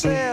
said.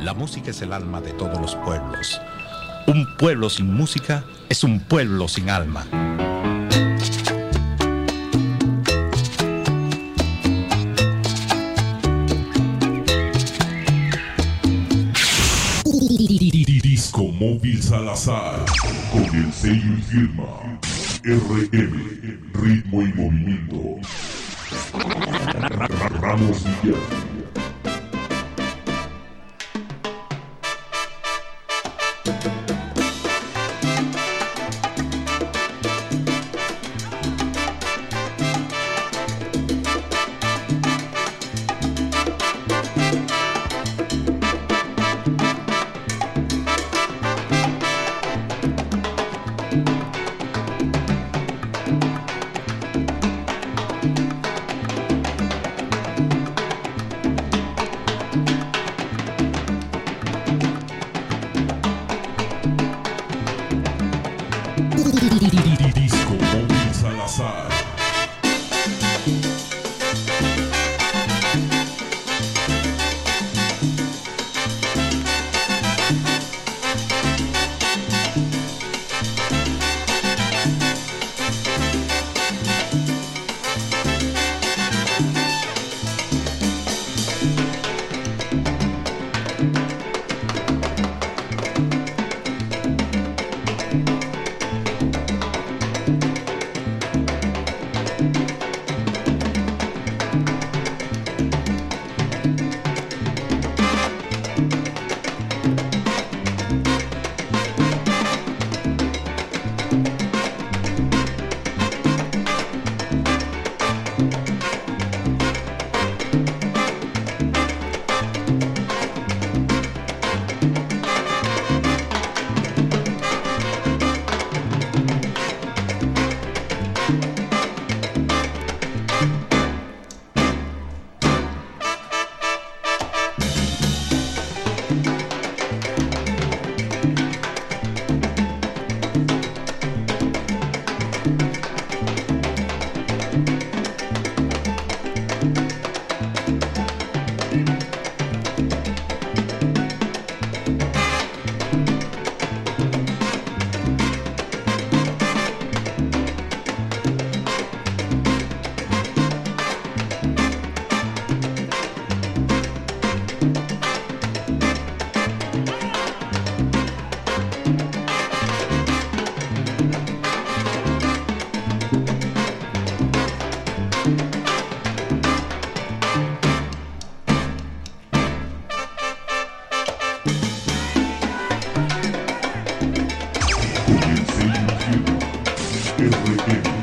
La música es el alma de todos los pueblos. Un pueblo sin música es un pueblo sin alma. Disco Móvil Salazar, con el sello y firma RM, ritmo y movimiento. Ramos Villar. Everything.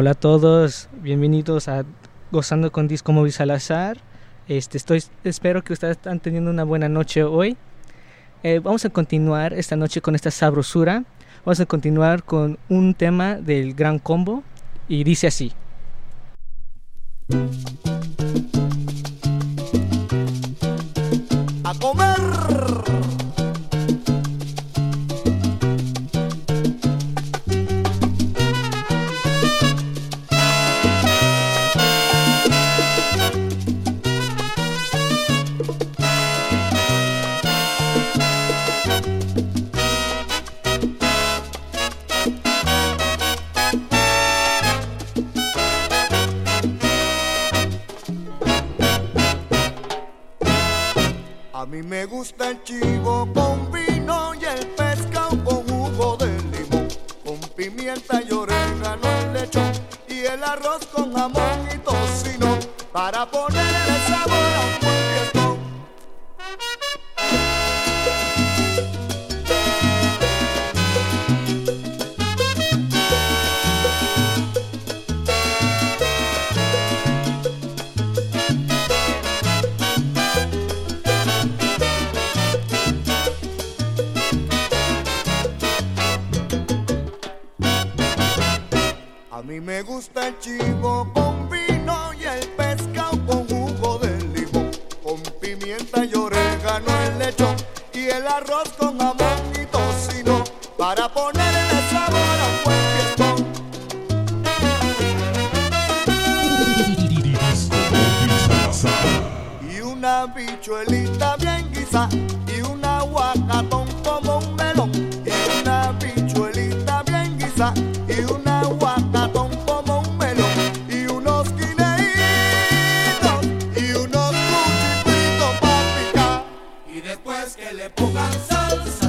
Hola a todos, bienvenidos a Gozando con Disco Móvil Salazar. Este, estoy, espero que ustedes están teniendo una buena noche hoy. Eh, vamos a continuar esta noche con esta sabrosura. Vamos a continuar con un tema del Gran Combo y dice así. A comer. salsa.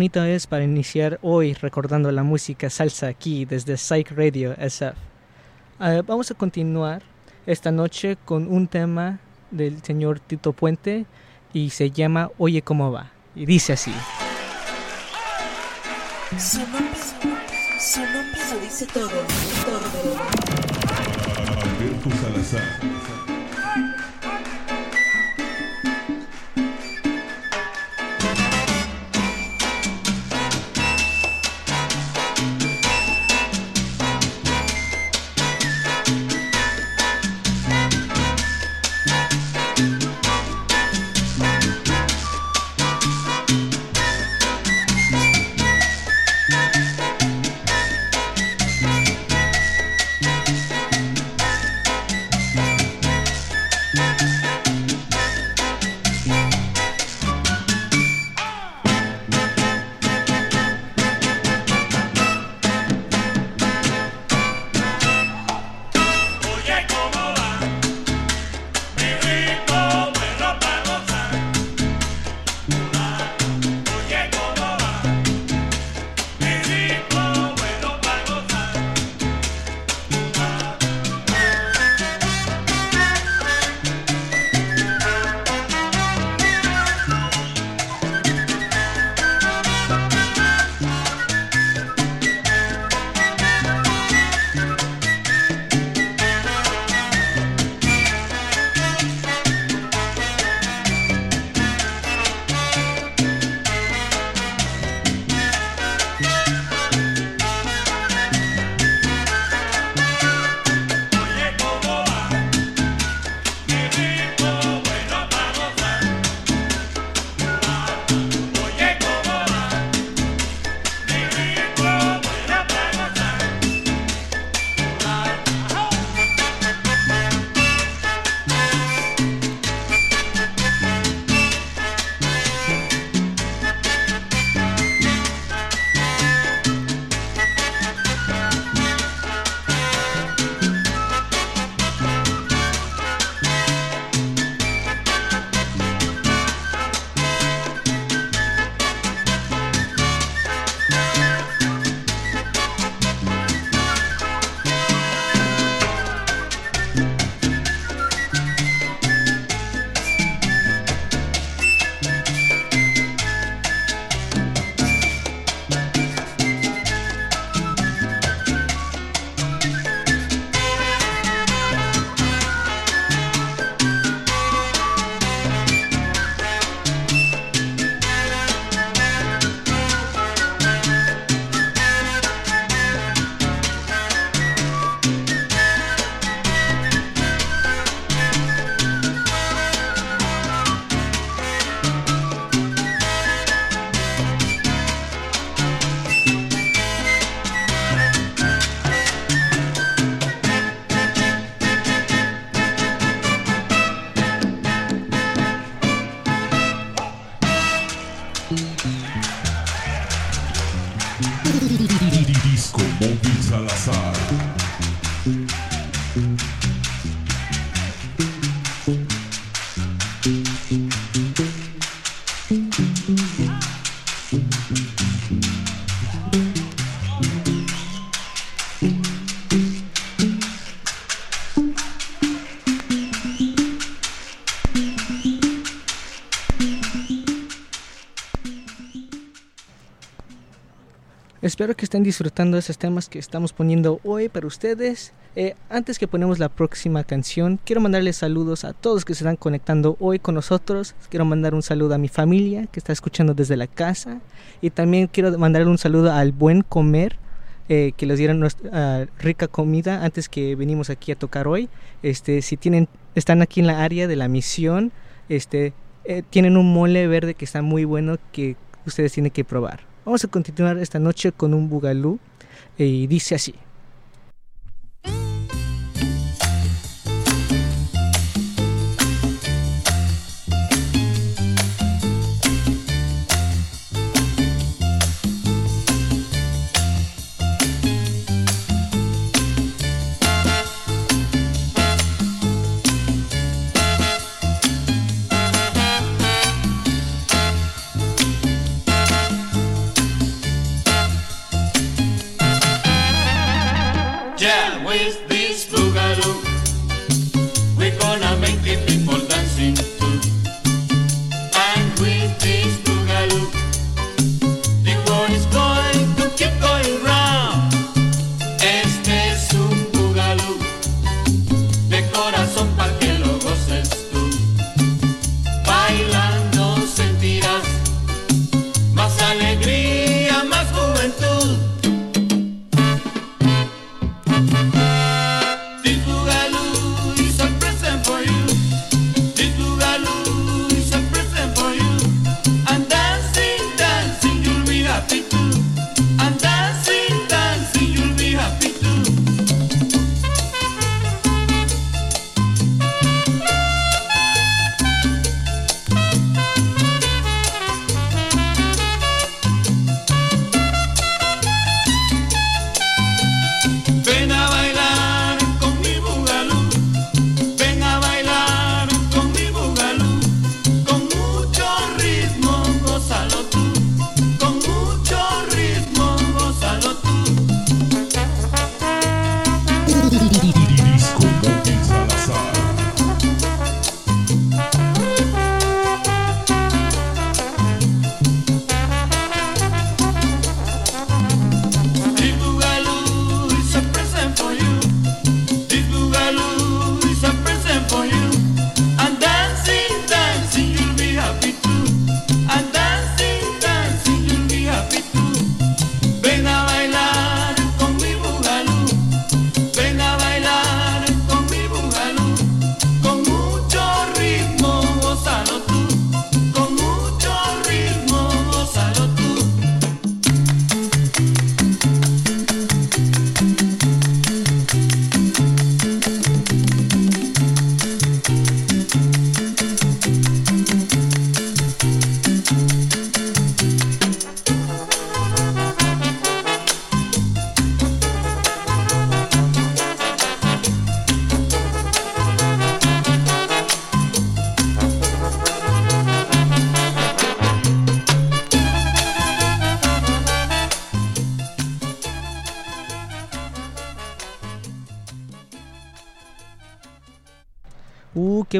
bonita es para iniciar hoy recordando la música salsa aquí desde Psych Radio SF. Uh, ah, vamos a continuar esta noche con un tema del señor Tito Puente y se llama Oye cómo va. Y dice así. Su nombre, su nombre lo dice todo. todo. Espero que estén disfrutando esos temas que estamos poniendo hoy para ustedes. Eh, antes que ponemos la próxima canción, quiero mandarles saludos a todos que se están conectando hoy con nosotros. Quiero mandar un saludo a mi familia que está escuchando desde la casa. Y también quiero mandarle un saludo al buen comer. eh, que les dieron ah, rica comida antes que venimos aquí a tocar hoy. Este, si tienen, están aquí en la área de la misión, este, eh, tienen un mole verde que está muy bueno que ustedes tienen que probar. Vamos a continuar esta noche con un bugalú eh, y dice así. Yeah, with this boogaloo,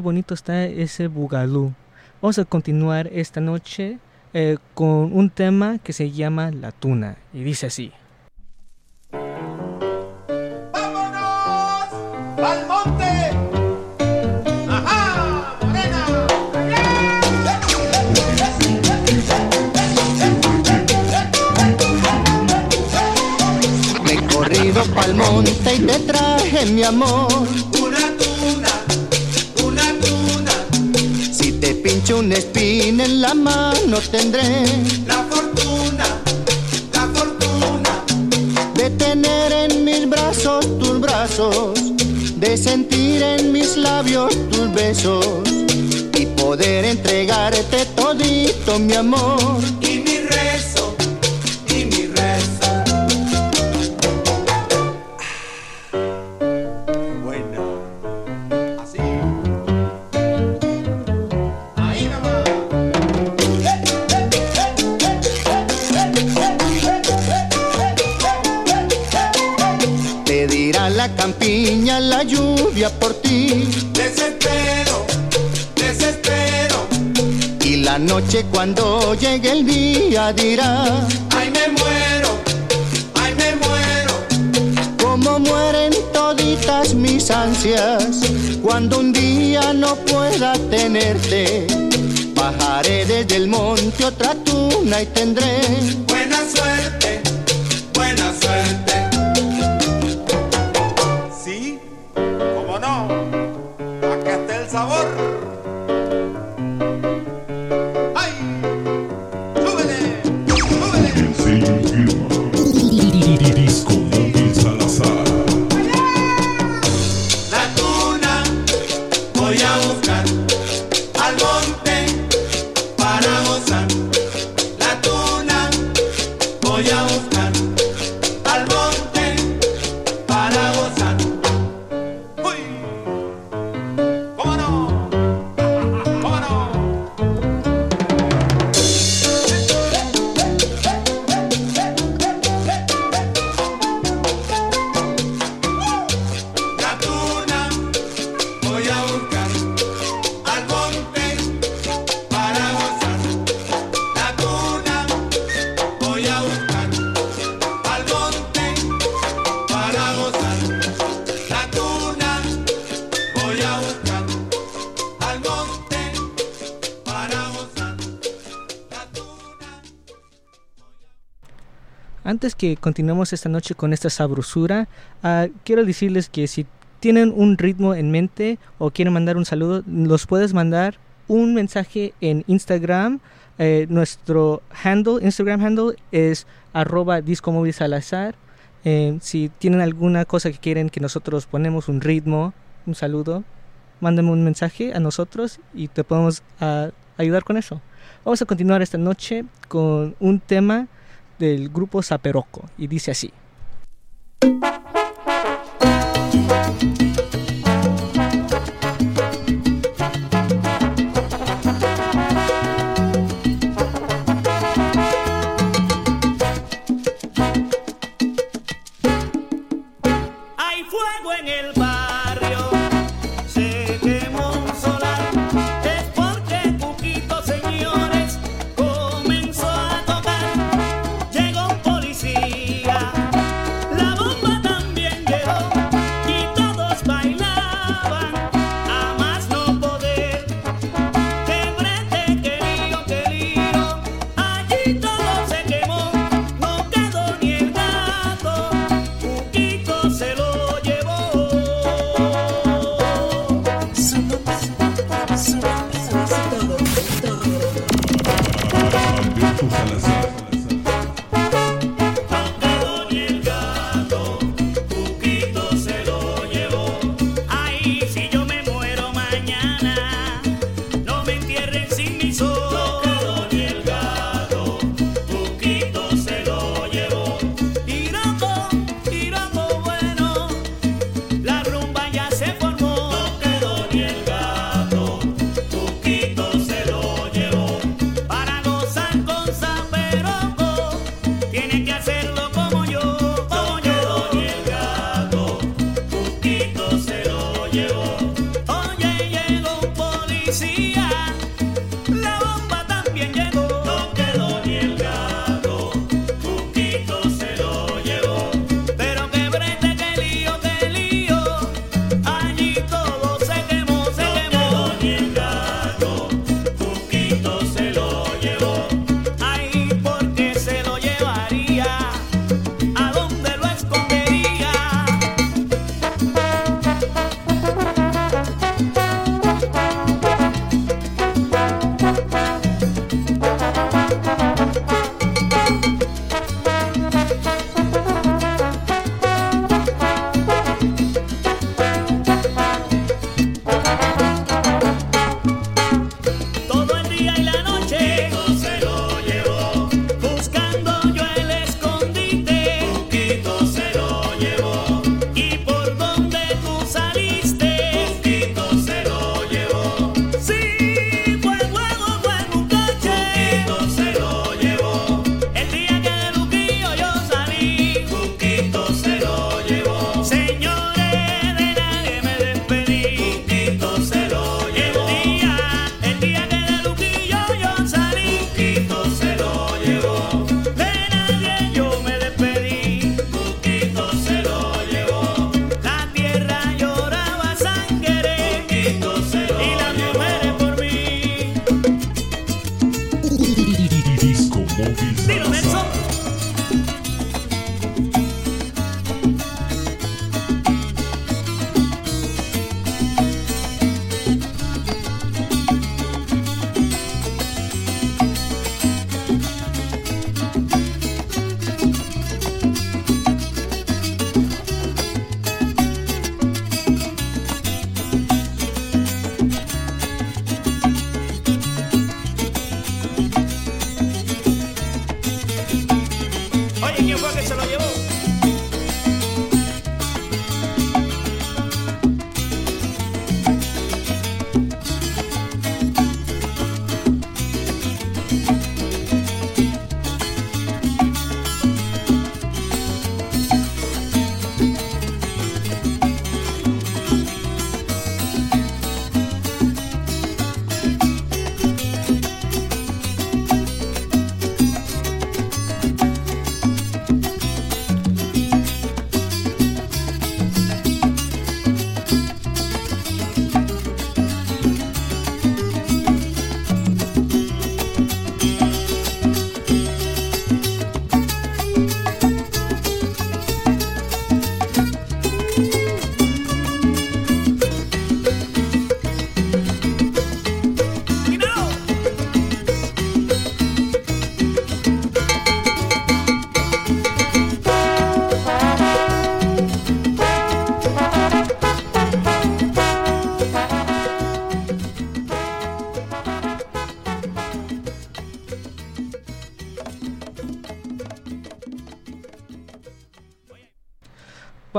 qué bonito está ese bugalú. Vamos a continuar esta noche eh, con un tema que se llama La Tuna y dice así. ¡Vámonos! ¡Al monte! ¡Ajá! ¡Morena! Me he corrido pa'l monte y te traje mi amor. Pincho una espina en la mano tendré la fortuna, la fortuna, de tener en mis brazos tus brazos, de sentir en mis labios tus besos y poder entregarte todito mi amor. Pedirá la campiña la lluvia por ti. Desespero, desespero, Y la noche cuando llegue el día dirá, ay me muero, ay me muero. como mueren toditas mis ansias, cuando un día no pueda tenerte. Bajaré desde el monte otra tuna y tendré Buena suerte, buena suerte. Que continuemos esta noche con esta sabrosura, ah, quiero decirles que si tienen un ritmo en mente o quieren mandar un saludo, los puedes mandar un mensaje en Instagram. Eh, nuestro handle, Instagram handle es arroba disco móvil salazar. Eh, si tienen alguna cosa que quieren que nosotros ponemos un ritmo, un saludo, mándenme un mensaje a nosotros y te podemos ah, ayudar con eso. Vamos a continuar esta noche con un tema del grupo Zaperoco y dice así.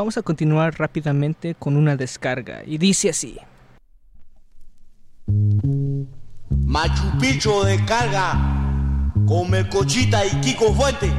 Vamos a continuar rápidamente con una descarga y dice así. Machu Picchu de carga con Melcochita y Kiko Fuente.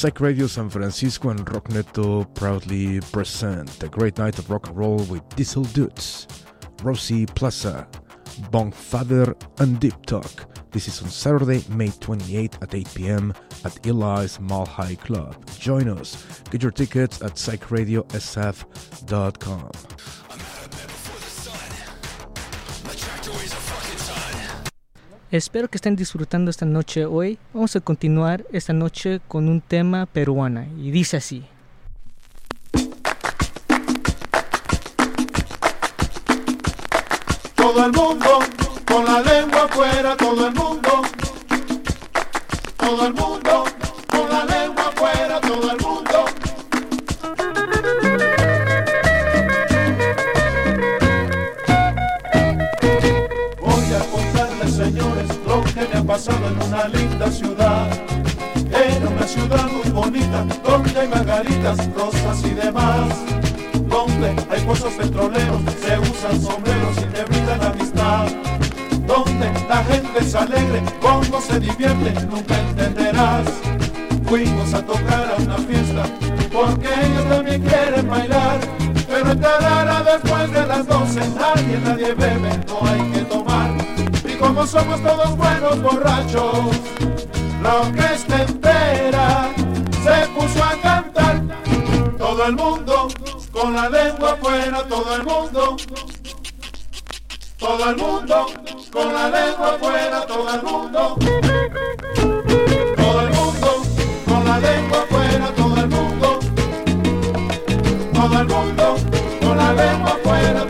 Psych Radio San Francisco and Rockneto proudly present the Great Night of Rock and Roll with Diesel Dudes, Rosie Plaza, Bonkfather, and Deep Talk. This is on Saturday, May 28 at 8 p.m. at Eli's Mall High Club. Join us. Get your tickets at psychradiosf.com. Espero que estén disfrutando esta noche hoy. Vamos a continuar esta noche con un tema peruana y dice así. Todo el mundo con la lengua afuera, todo el mundo. Todo el mundo en una linda ciudad. En una ciudad muy bonita, donde hay margaritas, rosas y demás. Donde hay pozos petroleros, se usan sombreros y te brindan amistad. Donde la gente es alegre, cómo se divierte, nunca entenderás. Fuimos a tocar a una fiesta, porque ellos también quieren bailar. Pero entrará después de las 12, nadie, nadie bebe, no hay que como somos todos buenos borrachos, la orquesta entera se puso a cantar. Todo el mundo con la lengua afuera, todo el mundo. Todo el mundo con la lengua afuera, todo el mundo. Todo el mundo con la lengua afuera, todo el mundo. Todo el mundo con la lengua afuera.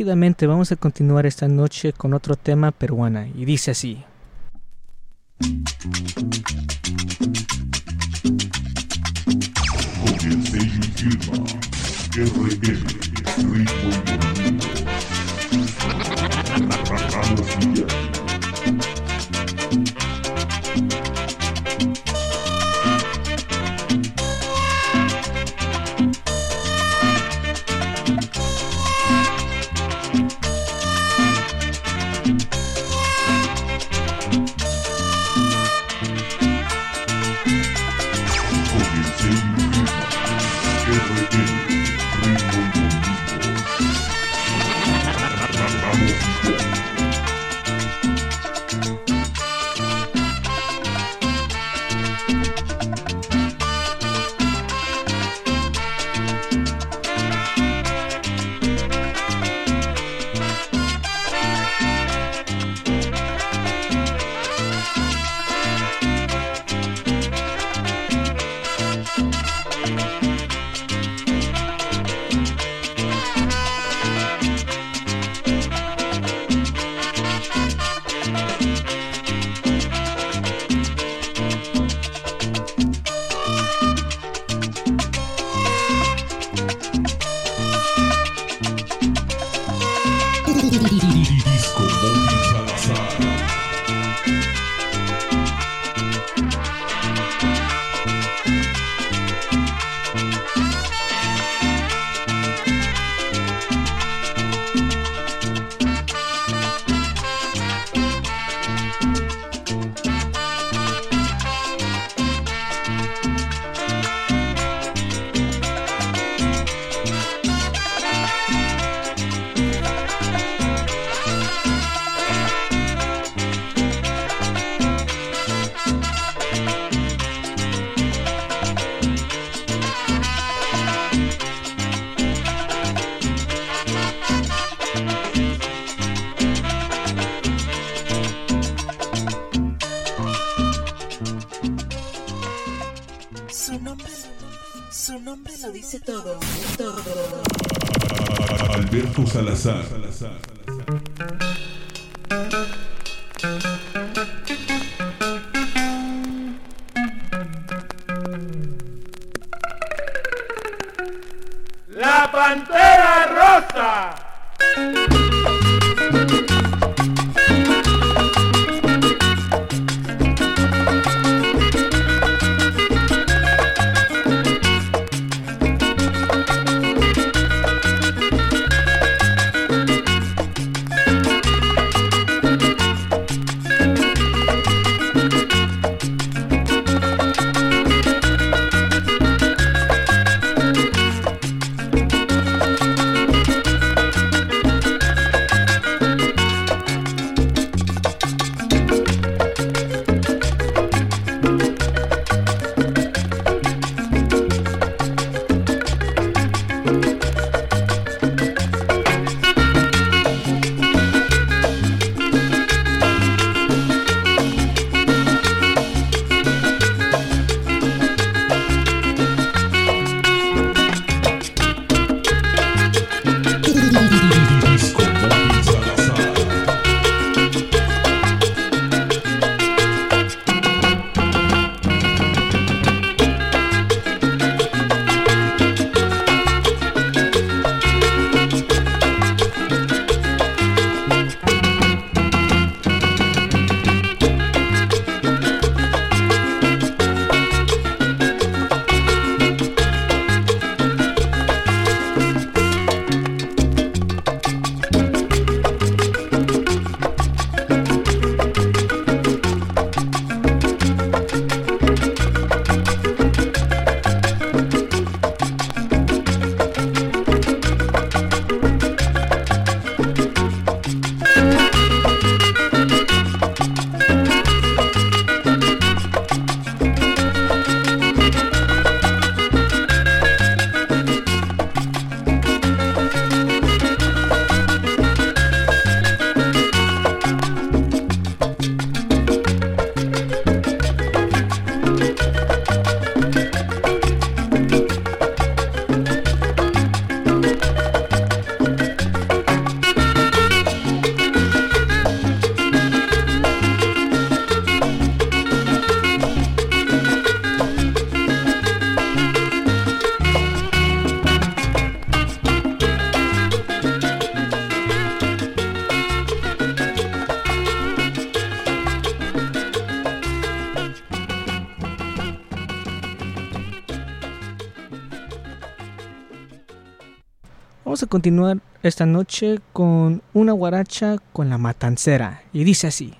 rápidamente vamos a continuar esta noche con otro tema peruana y dice así. Vamos a continuar esta noche con una guaracha con la matancera. Y dice así.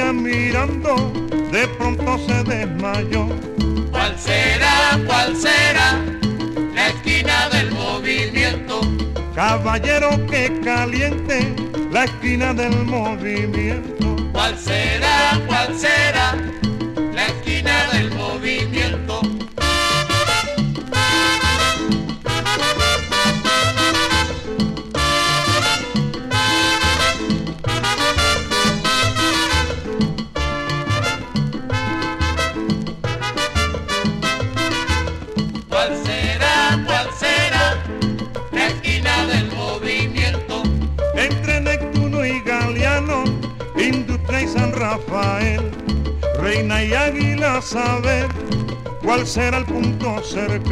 mirando, de pronto se desmayó. ¿Cuál será, cuál será la esquina del movimiento? Caballero que caliente, la esquina del movimiento. ¿Cuál será, cuál será? Será el punto cercano.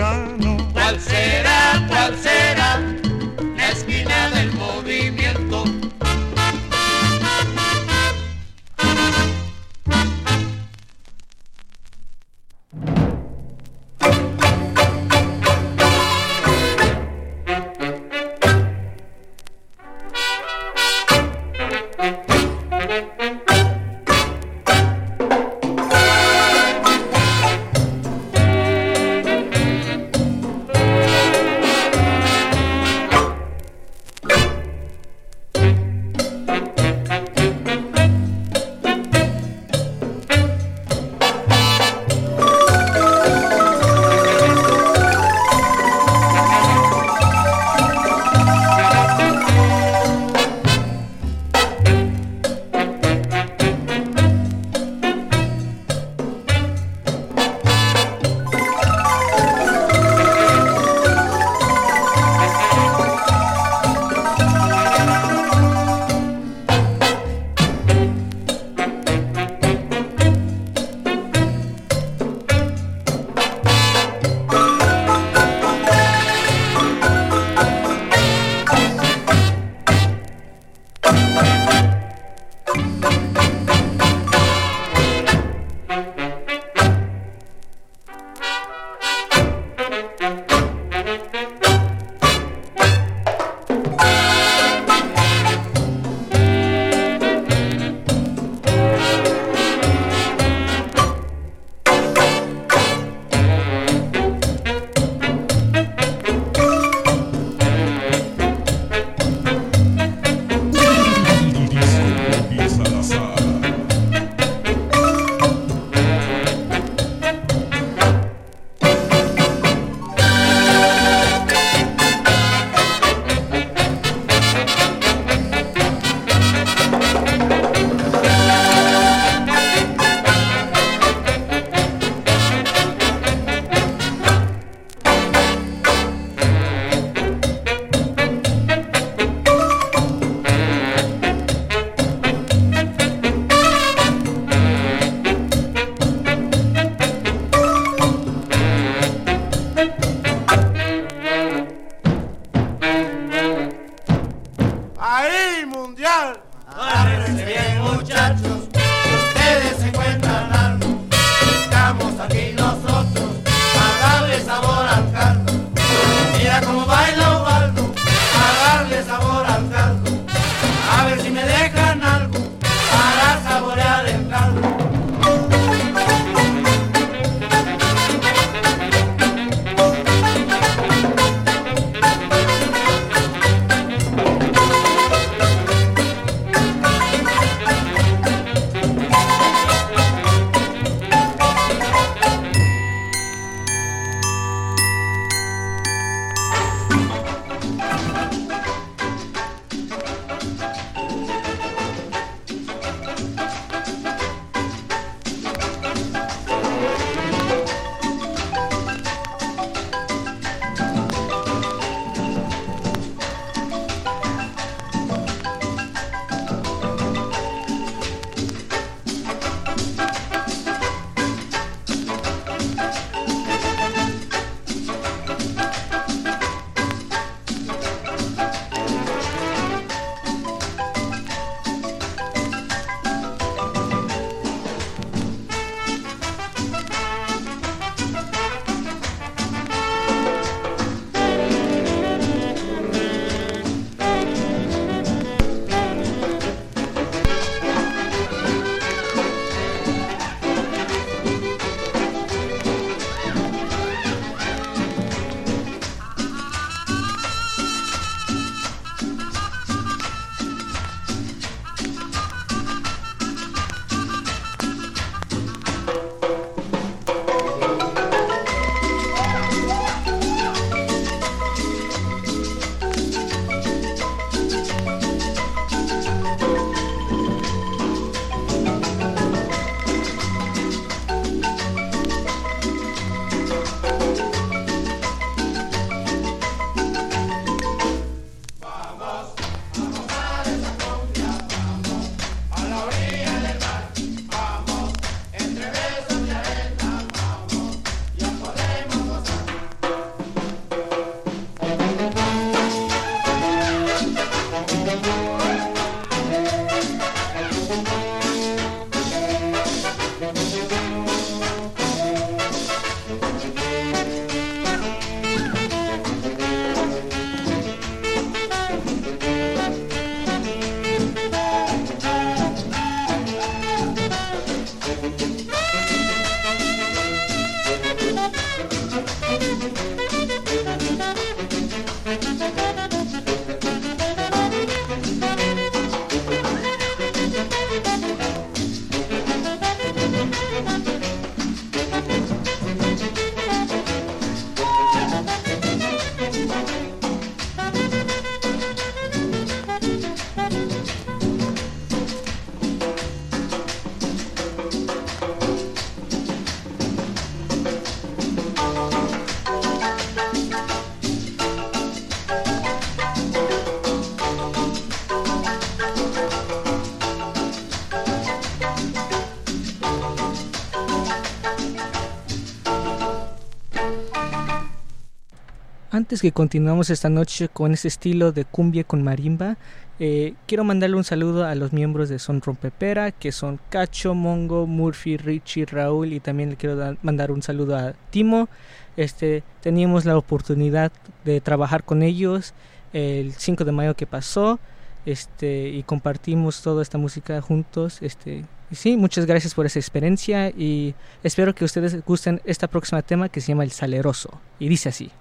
Antes que continuamos esta noche con este estilo de cumbia con marimba, eh, quiero mandarle un saludo a los miembros de Son Rompepera, que son Cacho, Mongo, Murphy, Richie, Raúl y también le quiero dar- mandar un saludo a Timo. Este, teníamos la oportunidad de trabajar con ellos el 5 de mayo que pasó este, y compartimos toda esta música juntos. Este, y sí, muchas gracias por esa experiencia y espero que ustedes gusten esta próxima tema que se llama El Saleroso. Y dice así.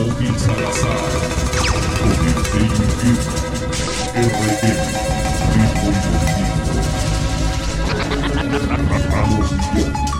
Móvil Salazar. Con el sello firma. RM. Ritmo y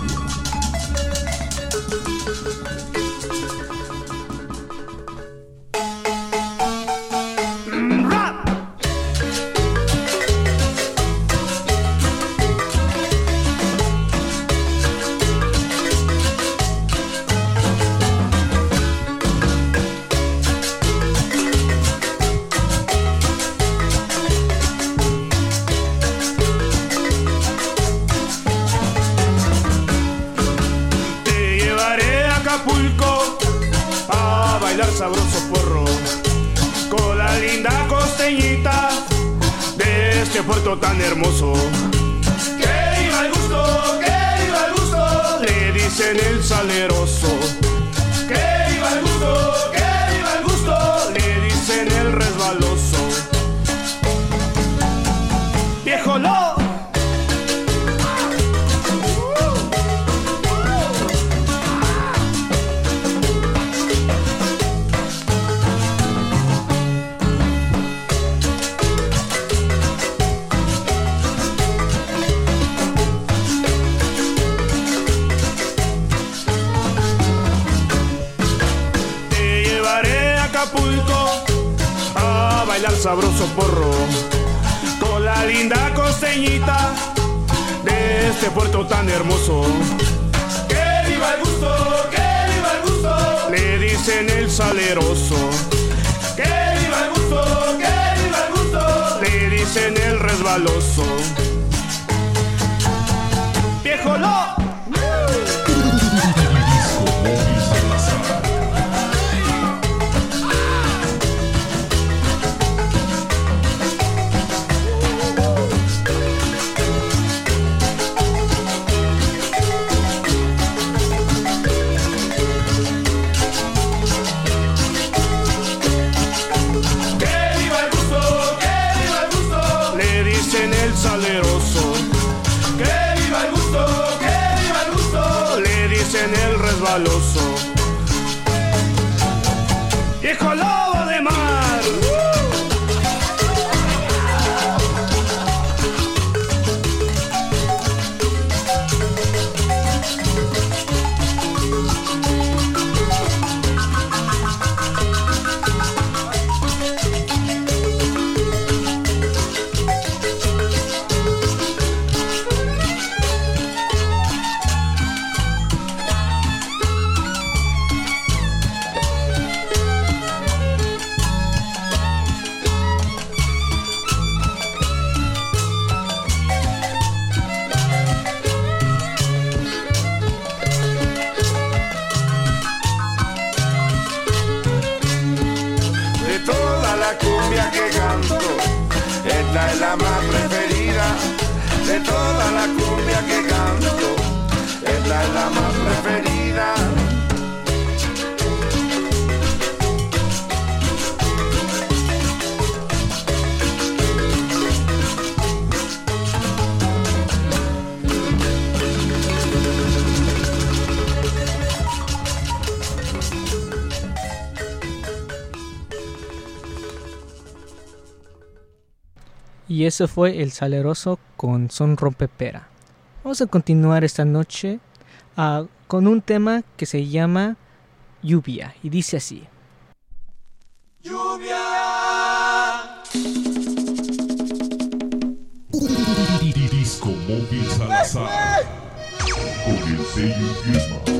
Y eso fue El Saleroso con Son Rompepera. Vamos a continuar esta noche ah, con un tema que se llama Lluvia y dice así. Lluvia. El sello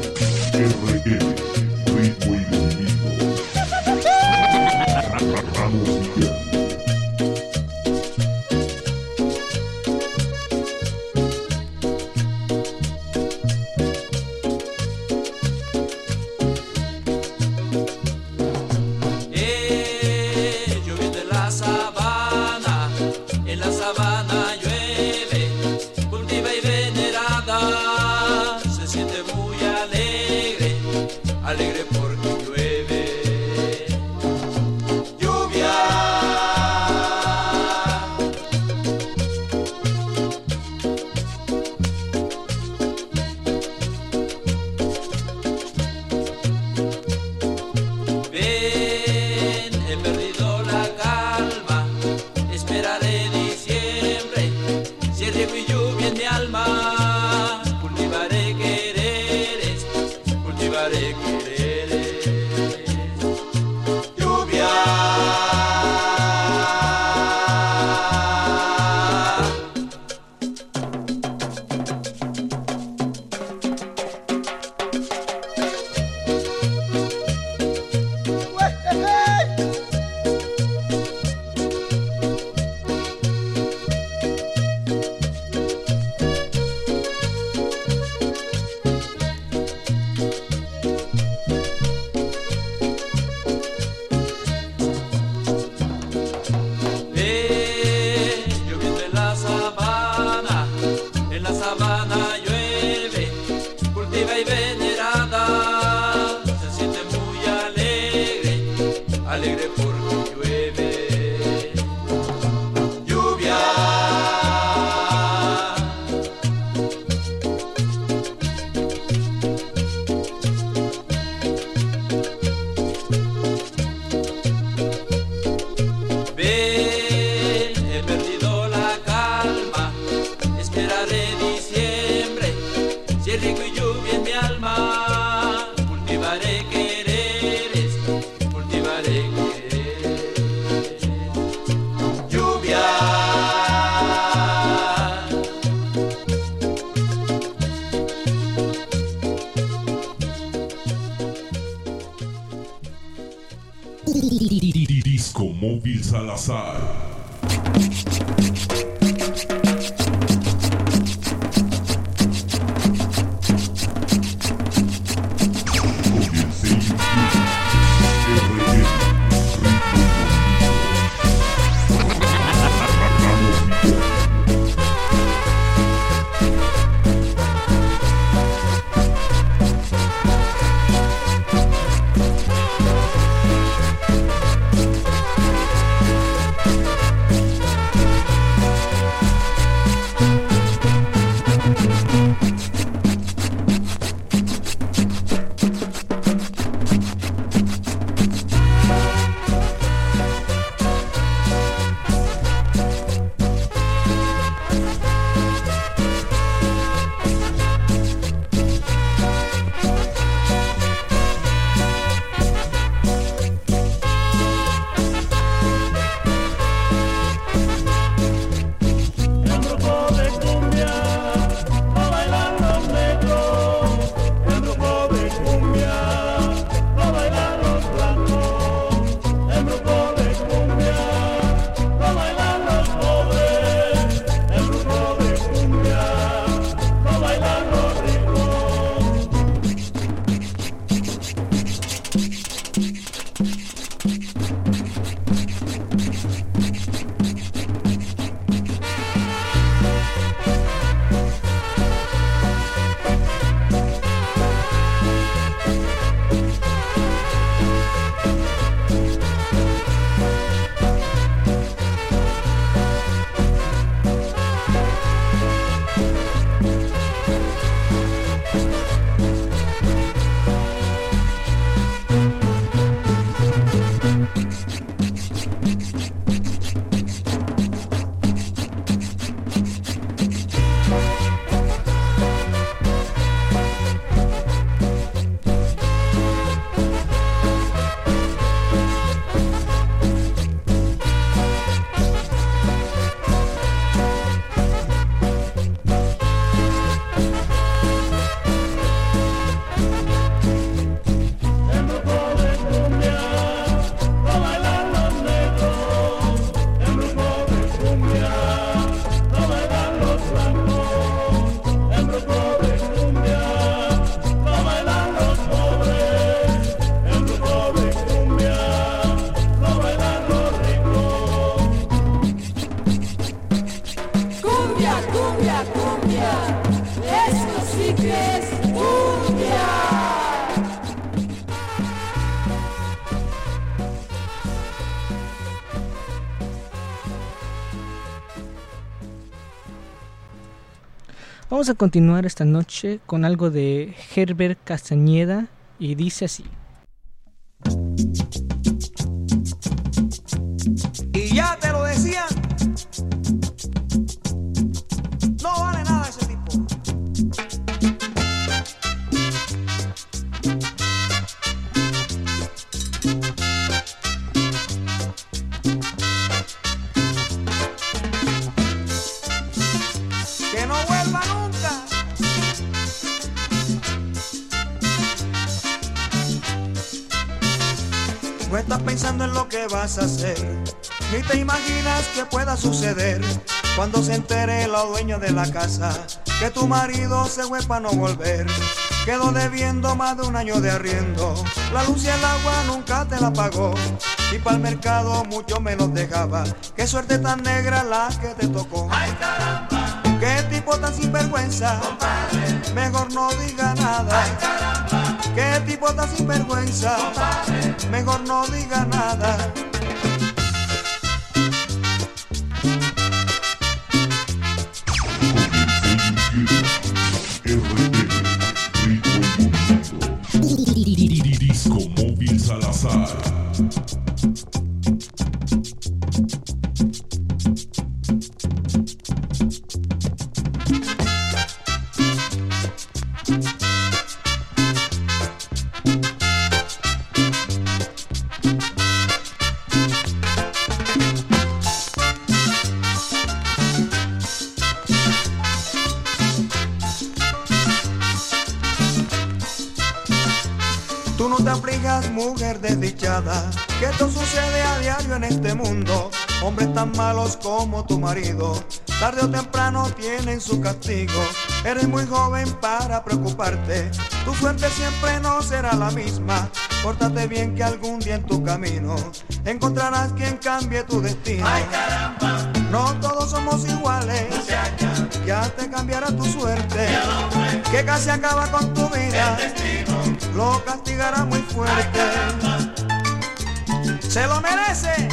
Vamos a continuar esta noche con algo de Herbert Castañeda y dice así. De la casa que tu marido se fue para no volver. Quedó debiendo más de un año de arriendo, la luz y el agua nunca te la pagó y para el mercado mucho menos dejaba. Qué suerte tan negra la que te tocó. ¡Ay caramba! Qué tipo tan sinvergüenza, mejor no diga nada. Qué tipo tan sinvergüenza, mejor no diga nada. Que esto sucede a diario en este mundo. Hombres tan malos como tu marido, tarde o temprano tienen su castigo. Eres muy joven para preocuparte, tu suerte siempre no será la misma. Pórtate bien que algún día en tu camino encontrarás quien cambie tu destino. No todos somos iguales, ya te cambiará tu suerte. Que casi acaba con tu vida, lo castigará muy fuerte. Se lo merece.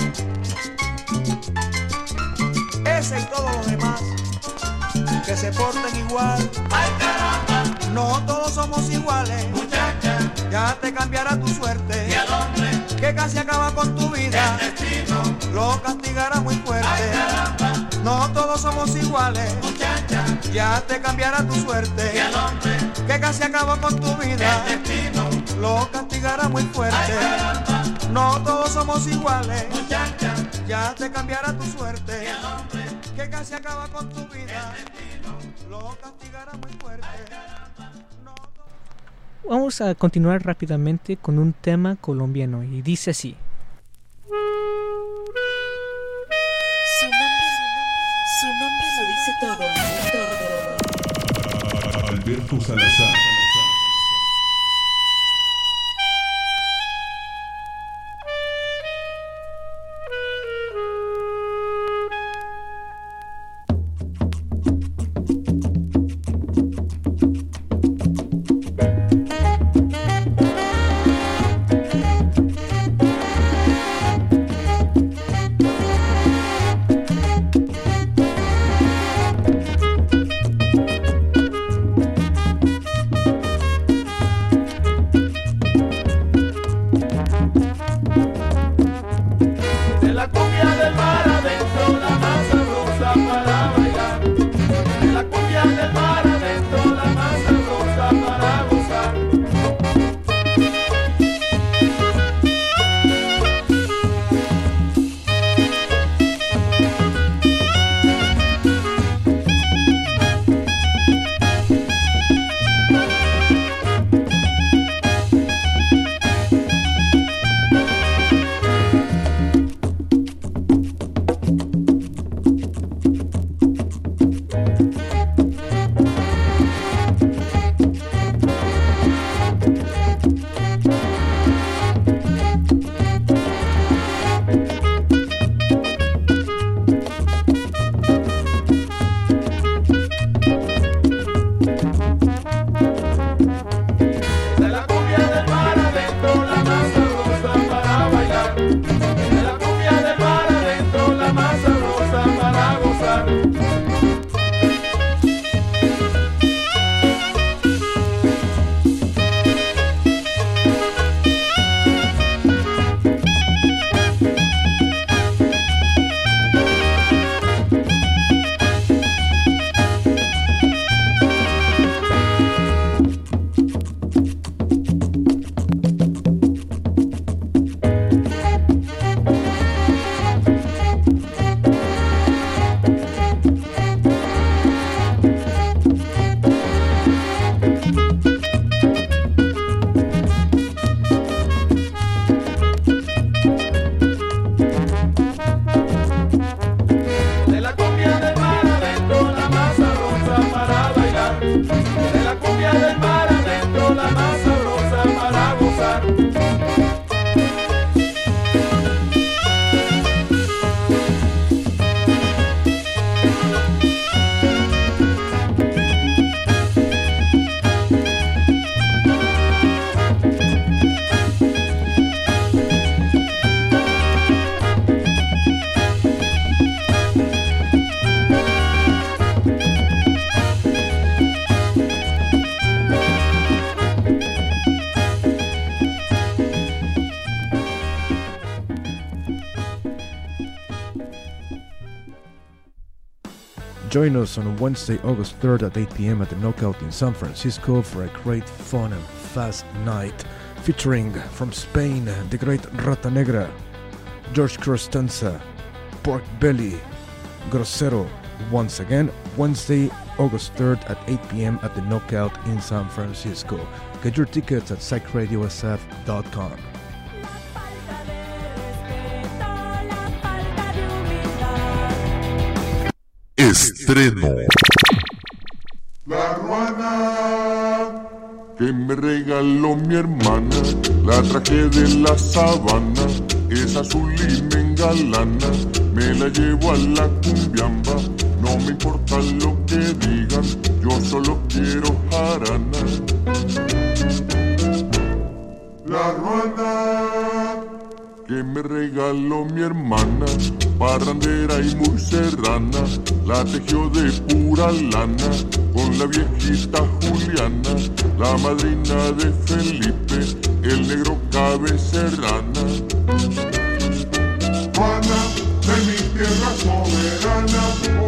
Ese y todos los demás que se porten igual. No todos somos iguales. Ya te cambiará tu suerte. Que casi acaba con tu vida. Lo castigará muy fuerte. No todos somos iguales. Ya te cambiará tu suerte. Que casi acaba con tu vida. Lo castigará muy fuerte. No todos somos iguales. Ya te cambiará tu suerte. Que casi acaba con tu vida. Lo castigará muy fuerte. Vamos a continuar rápidamente con un tema colombiano y dice así. Su nombre, su nombre lo dice todo. Alberto Salazar. Join us on Wednesday, August 3rd at 8 p.m. at the Knockout in San Francisco for a great fun and fast night featuring from Spain the great Rata Negra, George Costanza, Pork Belly, Grosero. Once again, Wednesday, August 3rd at 8 p.m. at the Knockout in San Francisco. Get your tickets at psychradiosf.com. La ruana que me regaló mi hermana, la traje de la sabana, es azul y me engalana, me la llevo a la cumbiamba, no me importa lo que digan, yo solo quiero jarana. La ruana que me regaló mi hermana, parrandera y muy serrana, la tejió de pura lana, con la viejita Juliana, la madrina de Felipe, el negro cabecerrana. Juana de mi tierra soberana,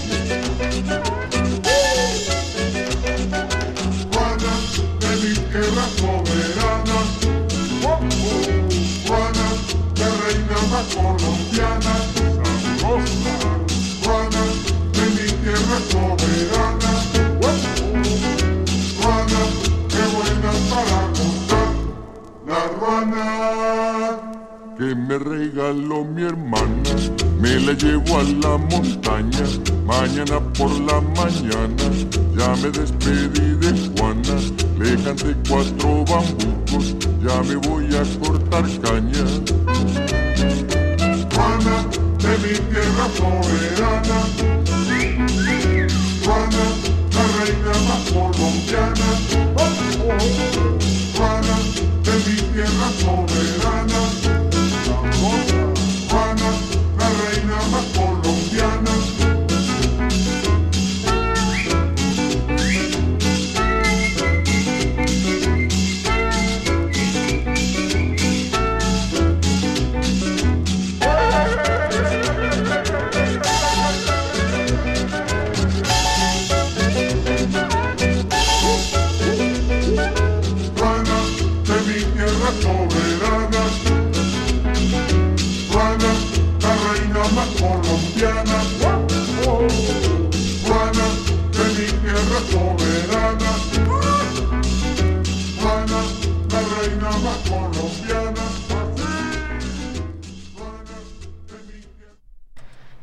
me regaló mi hermana, me la llevo a la montaña, mañana por la mañana, ya me despedí de Juana, le canté cuatro bambucos, ya me voy a cortar caña. Juana, de mi tierra soberana, Juana, la reina más colombiana,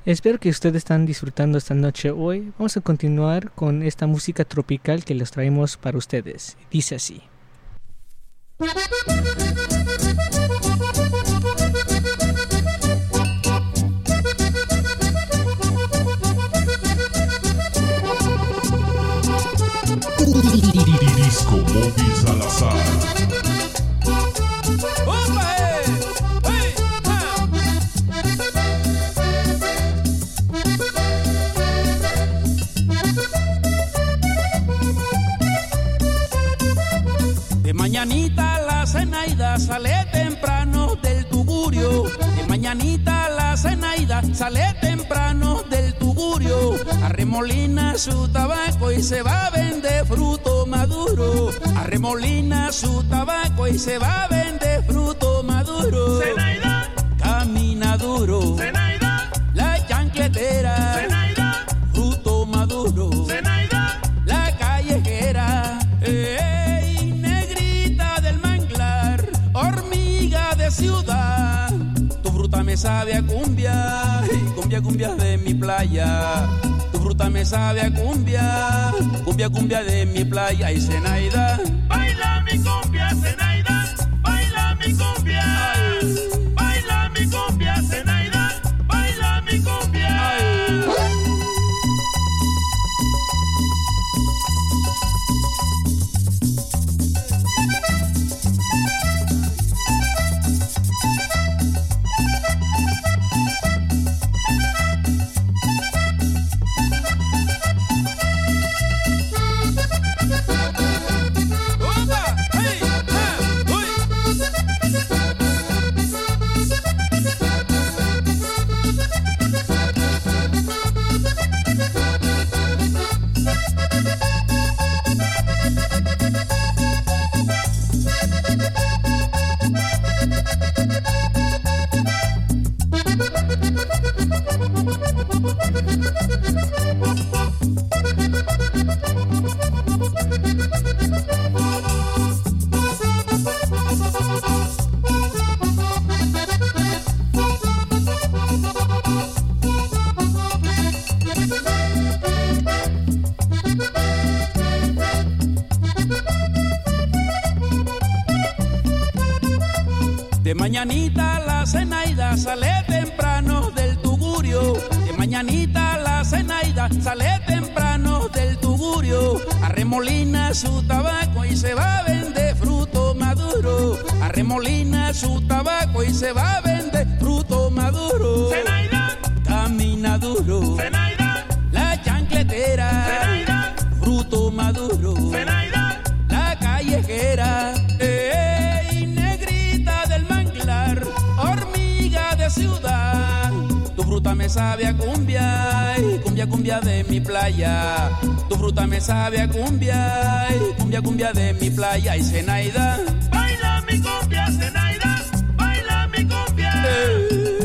Espero que ustedes están disfrutando esta noche hoy. Vamos a continuar con esta música tropical que les traemos para ustedes. Dice así. Disco Salazar. Mañanita la Zenaida sale temprano del tugurio. De mañanita la Zenaida sale temprano del tugurio. Arremolina su tabaco y se va a vender fruto maduro. Arremolina su tabaco y se va a vender fruto maduro. Zenaida, Camina duro. Zenaida, La chancletera. Zenaida, sabe a cumbia. Cumbia, cumbia de mi playa. Tu fruta me sabe a cumbia. Cumbia, cumbia de mi playa. Y Zenaida. baila mi cumbia, Zenaida, mañanita la Zenaida sale temprano del tugurio. Arremolina su tabaco y se va a vender fruto maduro. Arremolina su tabaco y se va a vender fruto maduro. Zenaida, Camina duro. Zenaida, La chancletera. Zenaida, Fruto maduro. Zenaida, me sabe a cumbia, ey, cumbia, cumbia de mi playa. Tu fruta me sabe a cumbia, ey, cumbia, cumbia de mi playa. Y Zenaida, baila mi cumbia, Zenaida, baila mi cumbia. Baila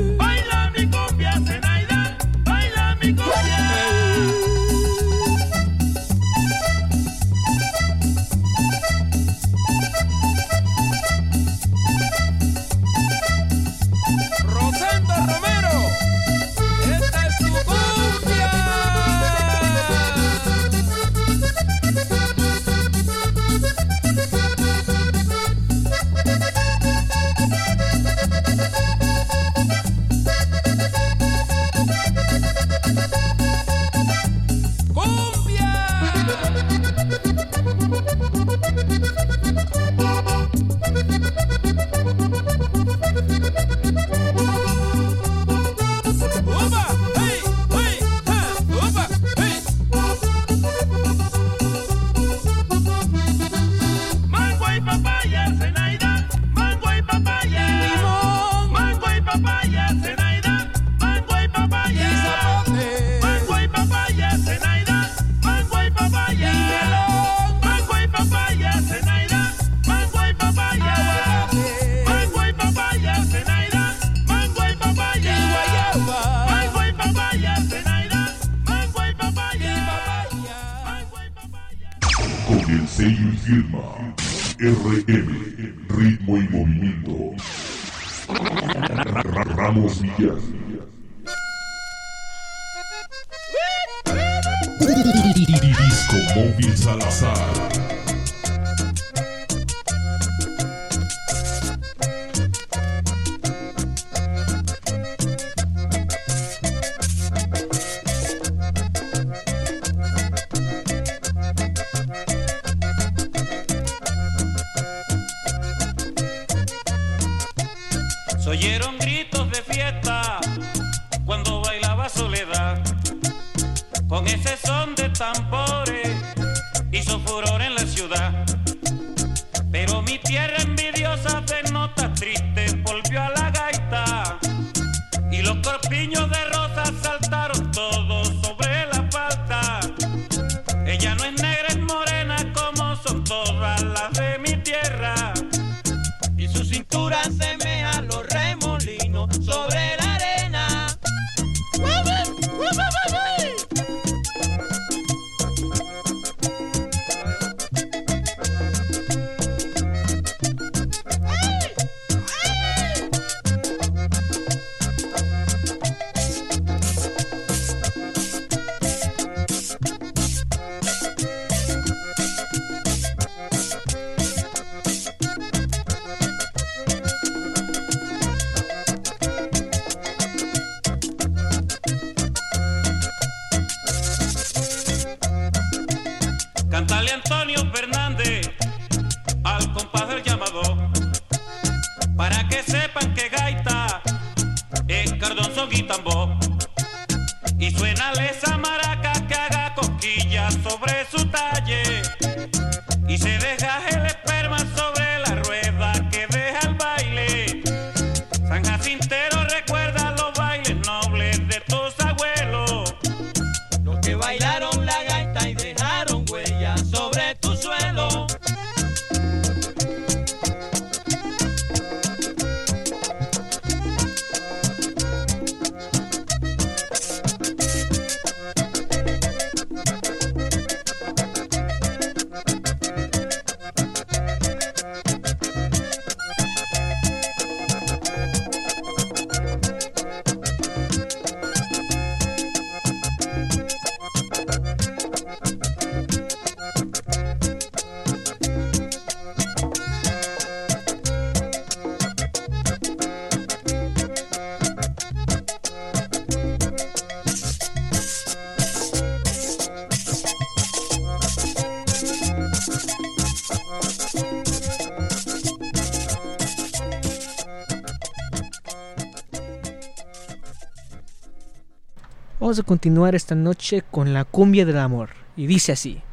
Antonio Fernández al compás del vamos a continuar esta noche con la cumbia del amor. Y dice así.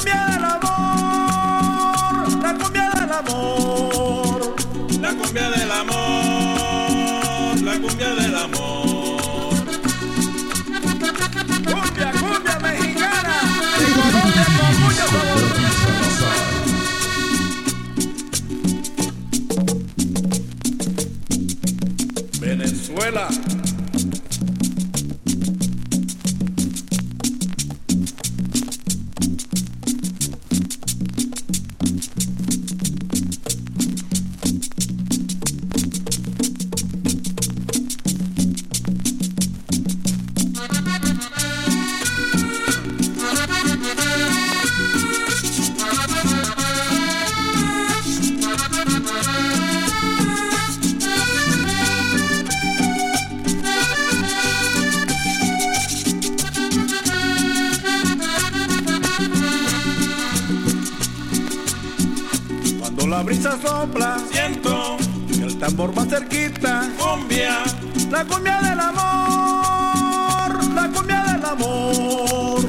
cumbia la cumbia del amor, la cumbia del amor,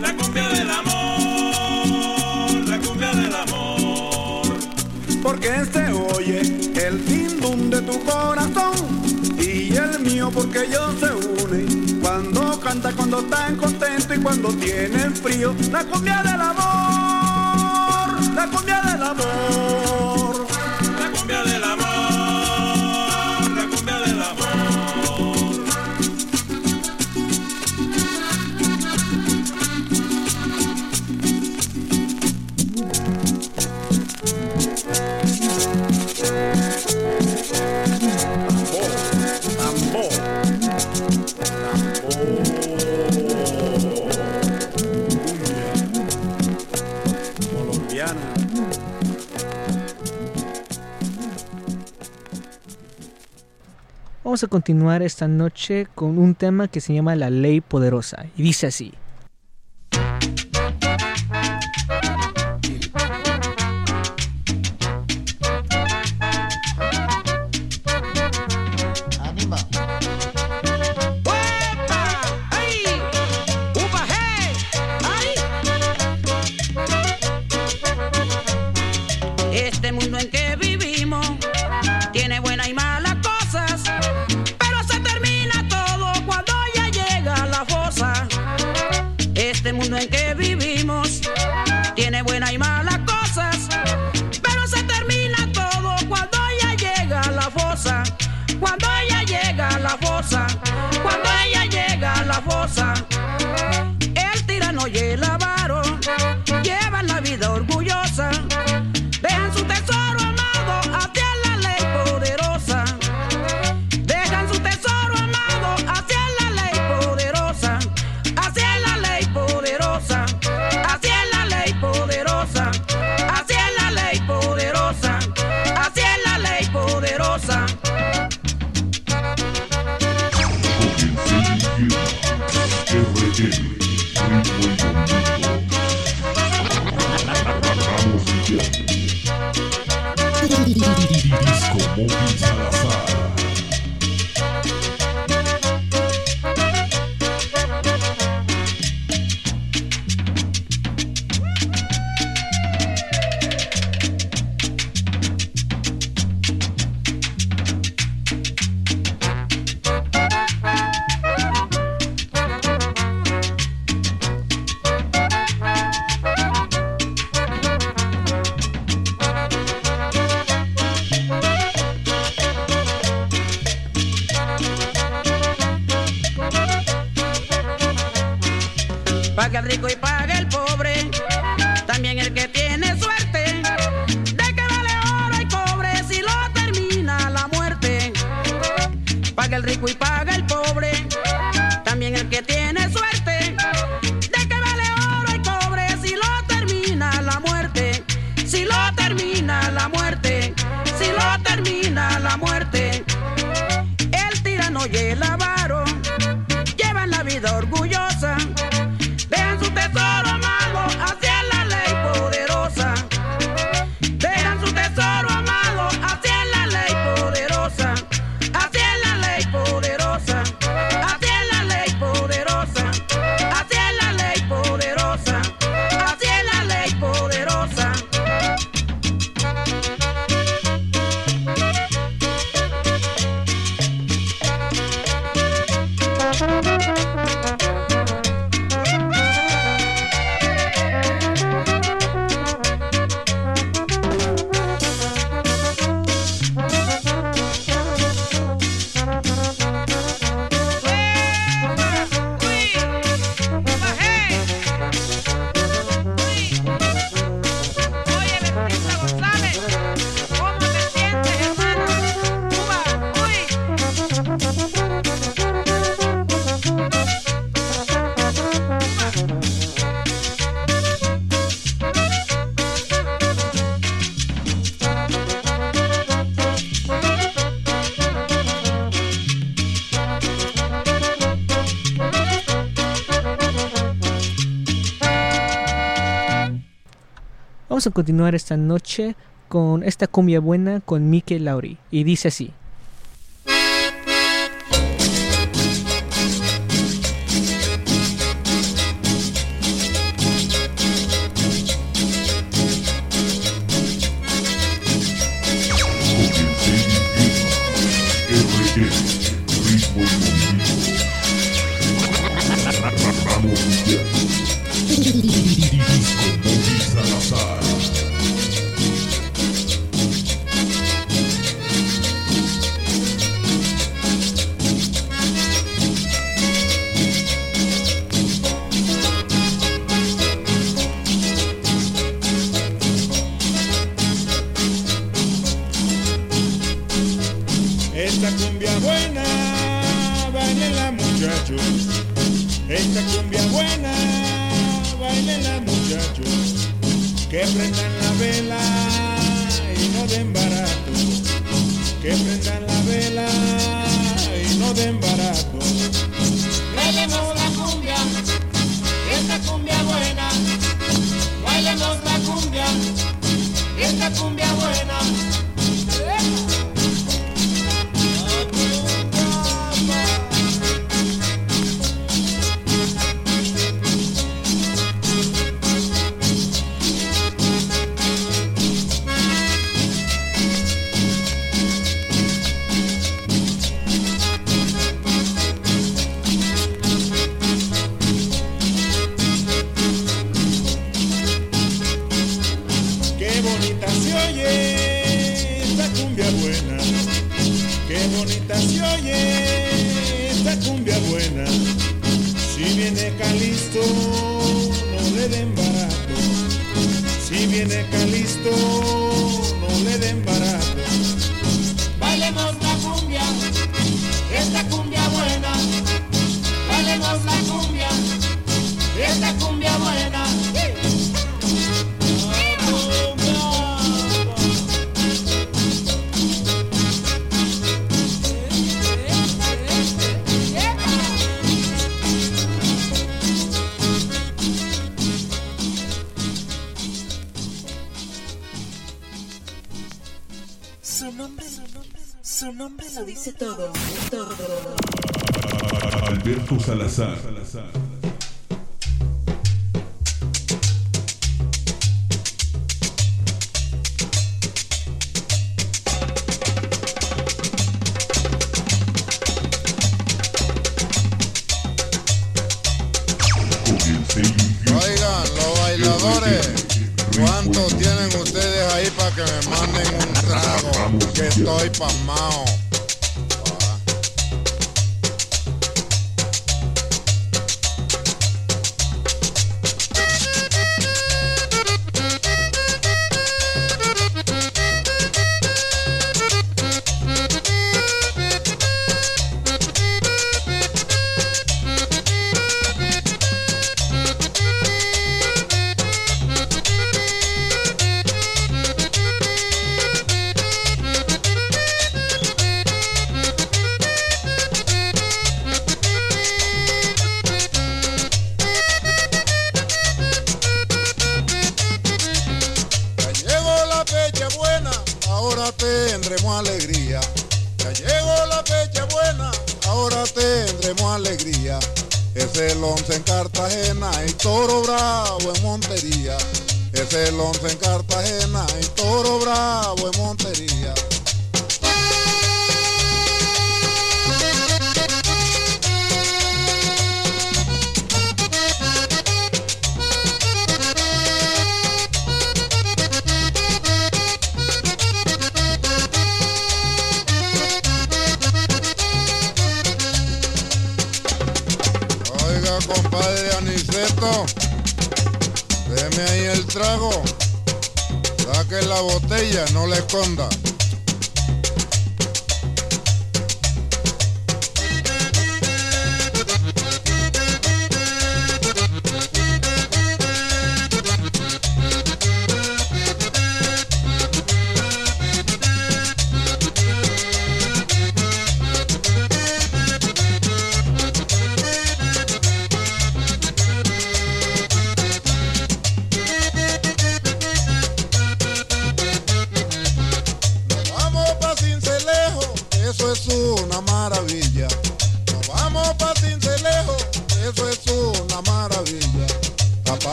la cumbia del amor, la cumbia del amor. Porque se oye el tindum de tu corazón y el mío porque ellos se unen. Cuando canta, cuando están contentos y cuando tienen frío, la cumbia del amor, la cumbia del amor. vamos a continuar esta noche con un tema que se llama La Ley Poderosa y dice así. Vamos a continuar esta noche con esta cumbia buena con Mike Lauri. Y dice así. Alberto Salazar. Oigan, los bailadores, ¿cuántos tienen ustedes ahí para que me manden un trago? Que estoy pasmao.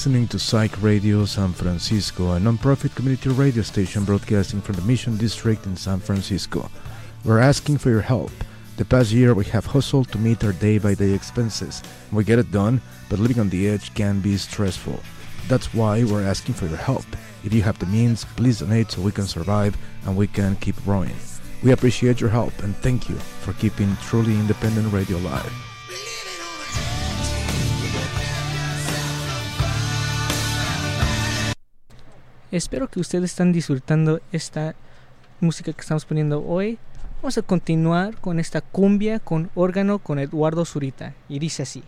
Listening to Psych Radio San Francisco, a non-profit community radio station broadcasting from the Mission District in San Francisco. We're asking for your help. The past year we have hustled to meet our day-by-day expenses. We get it done, but living on the edge can be stressful. That's why we're asking for your help. If you have the means, please donate so we can survive and we can keep growing. We appreciate your help and thank you for keeping truly independent radio alive. Espero que ustedes están disfrutando esta música que estamos poniendo hoy. Vamos a continuar con esta cumbia con órgano con Eduardo Zurita. Y dice así.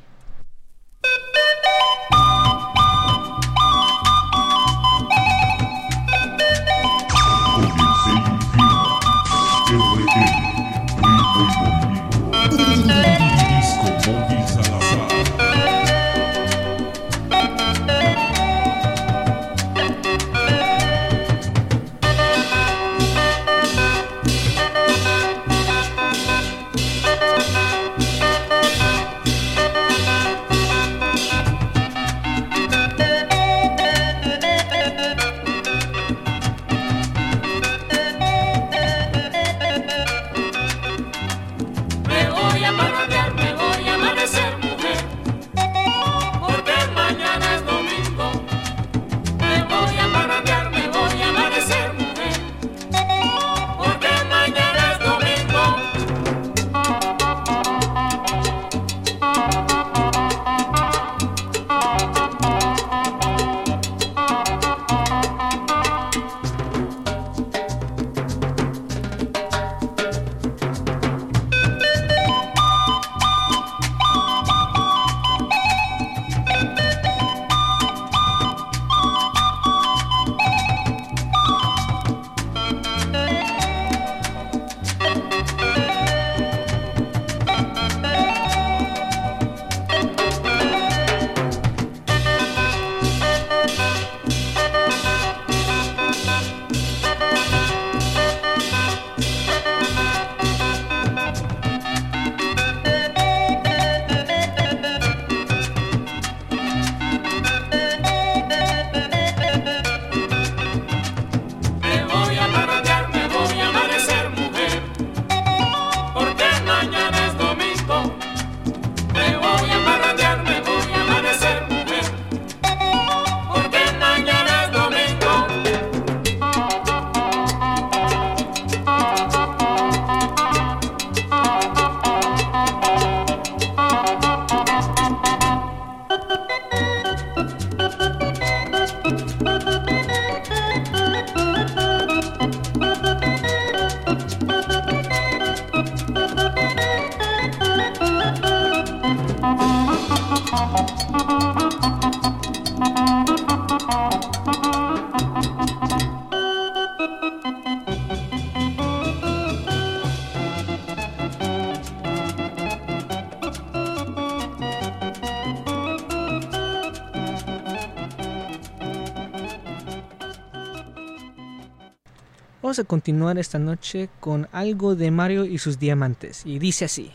Vamos a continuar esta noche con algo de Mario y sus diamantes. Y dice así.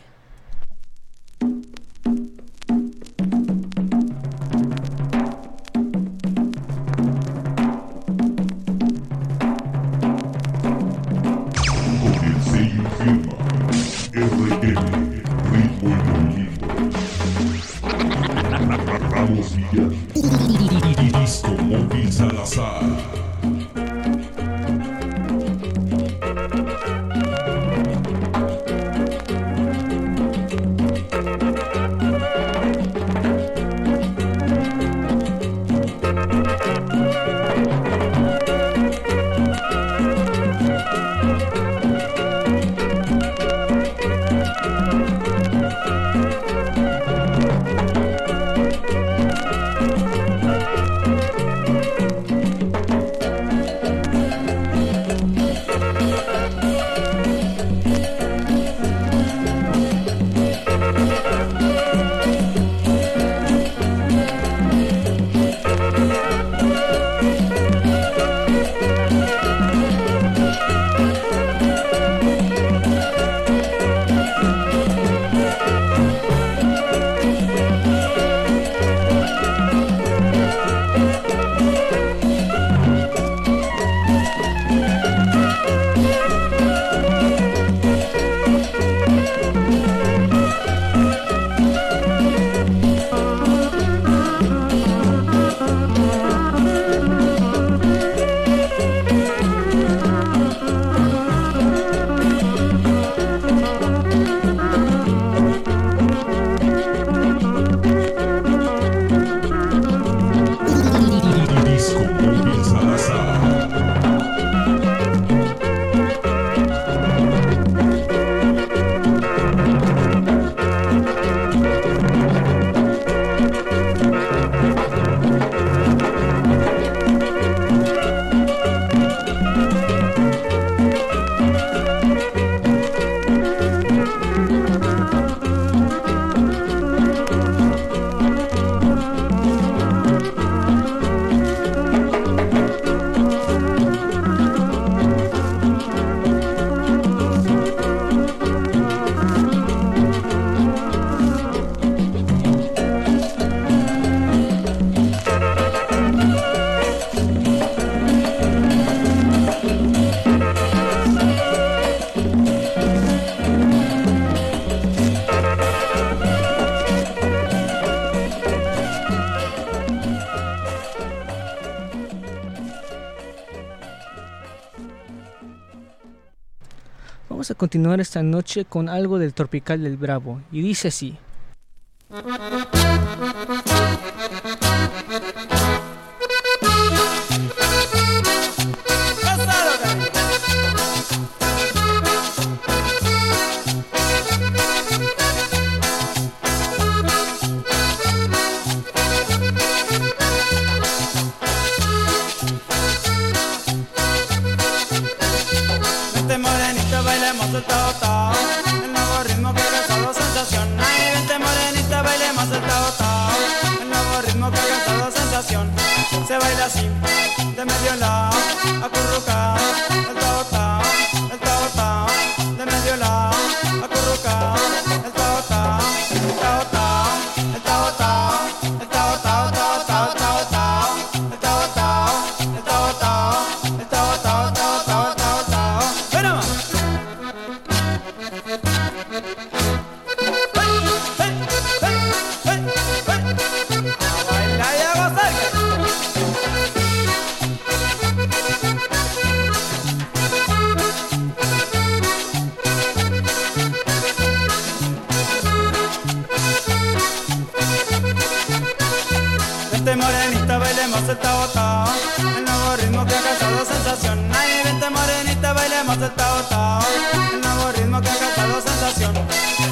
continuar esta noche con algo del Tropical del Bravo, y dice así.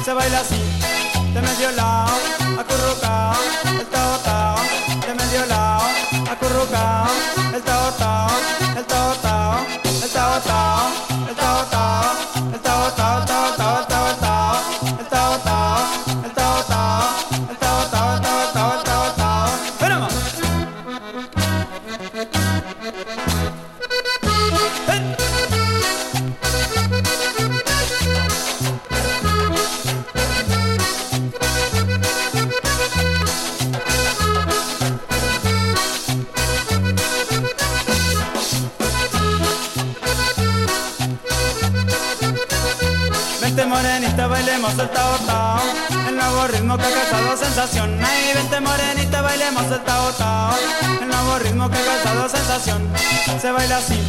Se baila así, de medio lado, acurrucado, está botado. que causado sensación. Se baila así,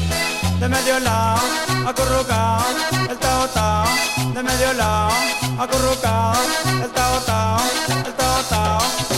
de medio lado, acurrucado, el tao De medio lado, acurrucado, el tao el tao.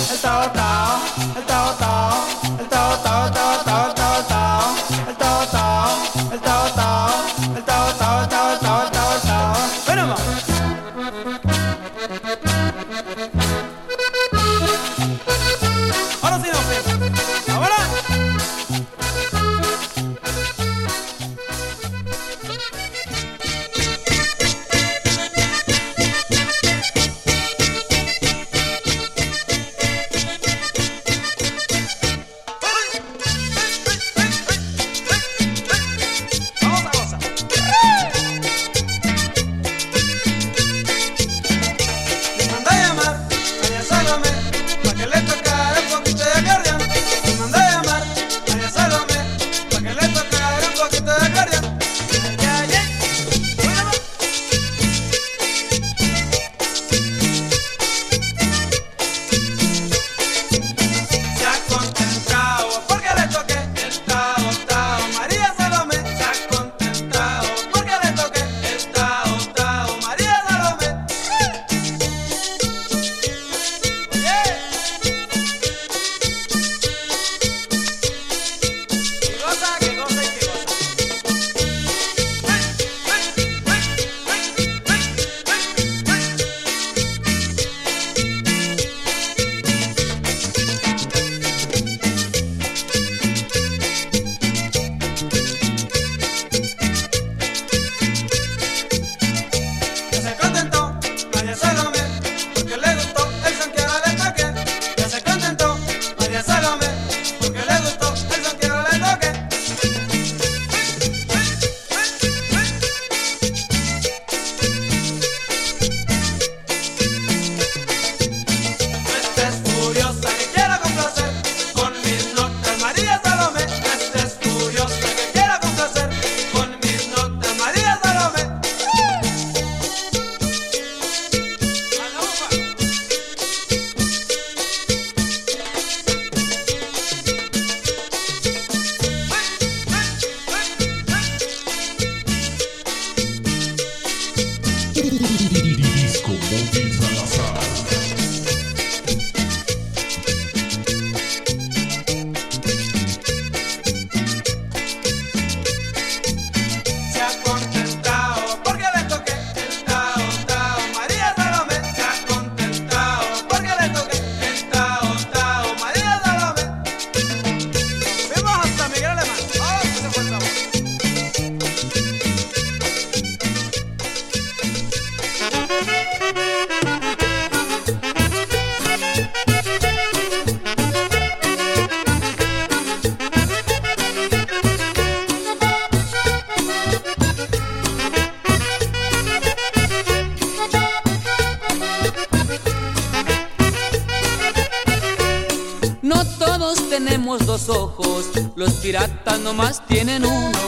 nomás tienen uno.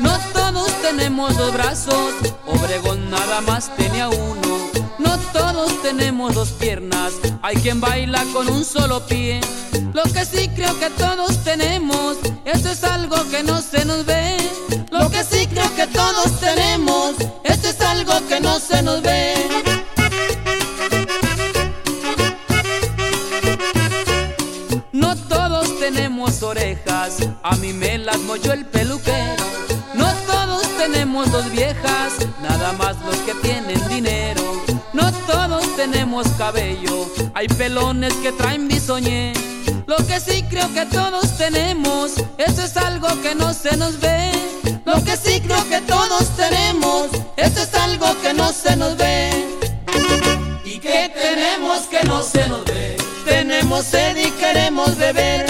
No todos tenemos dos brazos, Obregón nada más tenía uno. No todos tenemos dos piernas, hay quien baila con un Hay pelones que traen bisoñé. Lo que sí creo que todos tenemos, eso es algo que no se nos ve. Lo que sí creo que todos tenemos, eso es algo que no se nos ve. ¿Y qué tenemos que no se nos ve? Tenemos sed y queremos beber.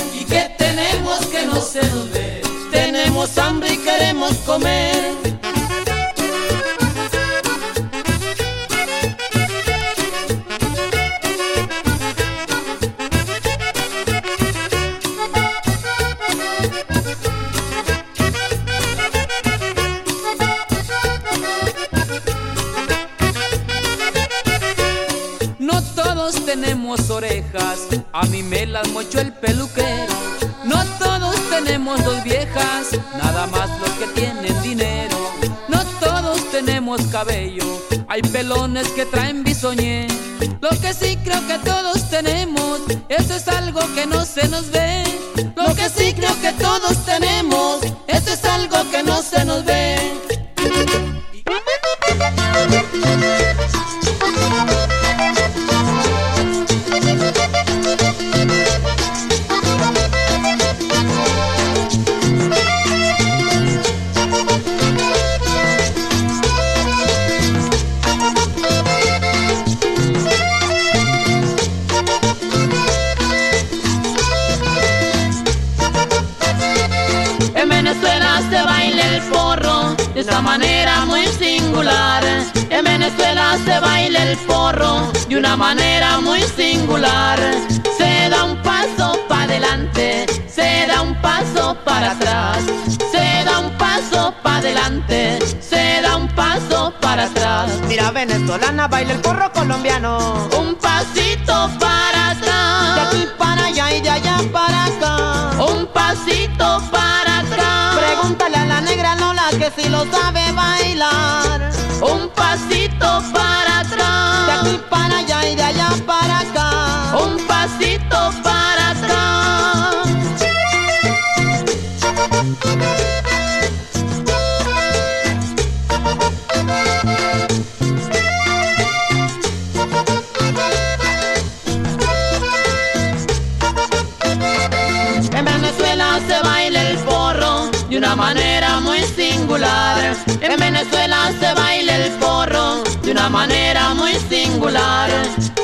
De una manera muy singular. En Venezuela se baila el porro de una manera muy singular.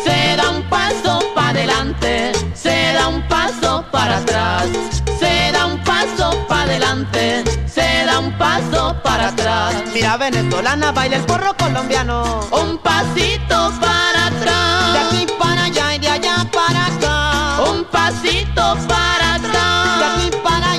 Se da un paso para adelante, se da un paso para atrás. Se da un paso para adelante, se da un paso para atrás. Mira venezolana baila el porro colombiano. Un pasito para atrás. De aquí para allá y de allá para acá. Un pasito para atrás. De aquí para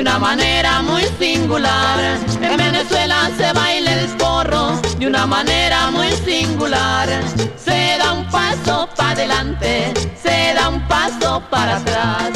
de una manera muy singular. En Venezuela se baila el porro de una manera muy singular. Se da un paso para adelante, se da un paso para atrás,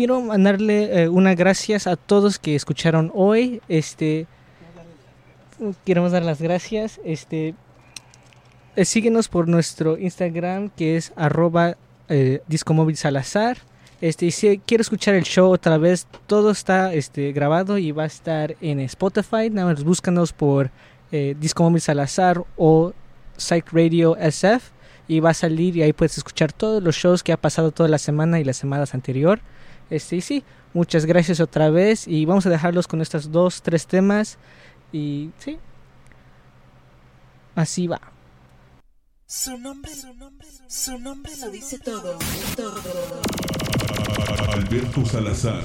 quiero mandarle eh, unas gracias a todos que escucharon hoy. Este, queremos dar las gracias. Este, eh, síguenos por nuestro Instagram que es arroba eh, discomóvil salazar. Este, y si quiero escuchar el show otra vez, todo está este, grabado y va a estar en Spotify. Nada más búscanos por eh, Salazar o Psych Radio SF y va a salir y ahí puedes escuchar todos los shows que ha pasado toda la semana y las semanas anterior. Este, y sí, muchas gracias otra vez y vamos a dejarlos con estos dos, tres temas y sí, así va. Su nombre, su nombre, su nombre lo dice todo, todo. Alberto Salazar.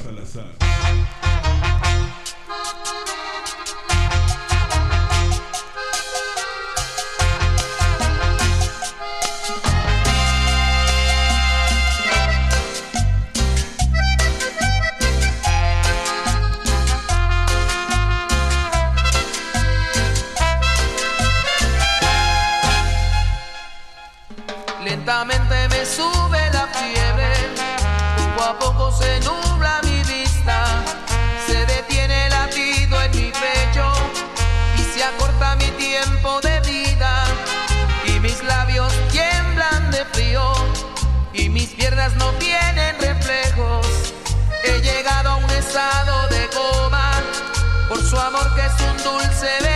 Lentamente me sube la fiebre, poco a poco se nubla mi vista, se detiene el latido en mi pecho. Y se acorta mi tiempo de vida. Y mis labios tiemblan de frío. Y mis piernas no tienen reflejos. He llegado a un estado de coma. Por su amor que es un dulce veneno.